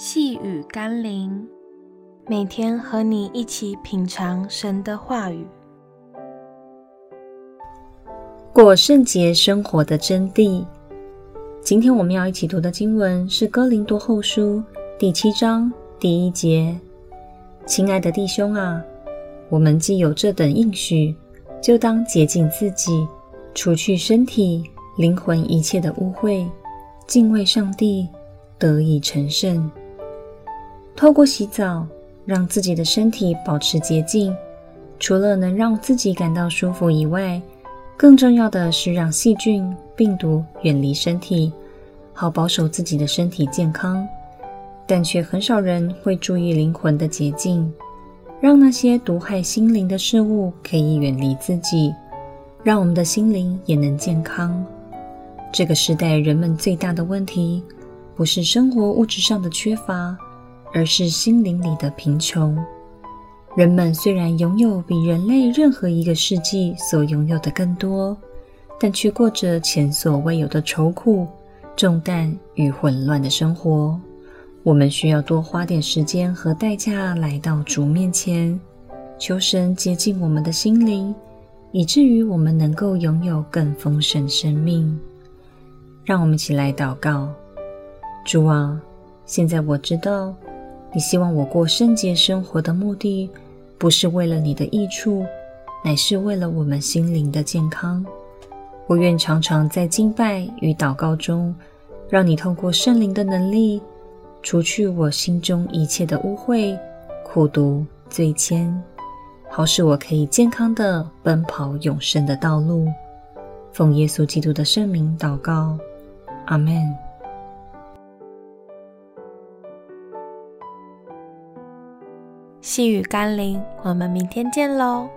细雨甘霖，每天和你一起品尝神的话语，过圣洁生活的真谛。今天我们要一起读的经文是《哥林多后书》第七章第一节。亲爱的弟兄啊，我们既有这等应许，就当洁净自己，除去身体、灵魂一切的污秽，敬畏上帝，得以成圣。透过洗澡，让自己的身体保持洁净，除了能让自己感到舒服以外，更重要的是让细菌、病毒远离身体，好保守自己的身体健康。但却很少人会注意灵魂的洁净，让那些毒害心灵的事物可以远离自己，让我们的心灵也能健康。这个时代人们最大的问题，不是生活物质上的缺乏。而是心灵里的贫穷。人们虽然拥有比人类任何一个世纪所拥有的更多，但却过着前所未有的愁苦、重担与混乱的生活。我们需要多花点时间和代价来到主面前，求神洁净我们的心灵，以至于我们能够拥有更丰盛生命。让我们一起来祷告：主啊，现在我知道。你希望我过圣洁生活的目的，不是为了你的益处，乃是为了我们心灵的健康。我愿常常在敬拜与祷告中，让你透过圣灵的能力，除去我心中一切的污秽、苦毒、罪愆，好使我可以健康地奔跑永生的道路。奉耶稣基督的圣名祷告，阿们。细雨甘霖，我们明天见喽。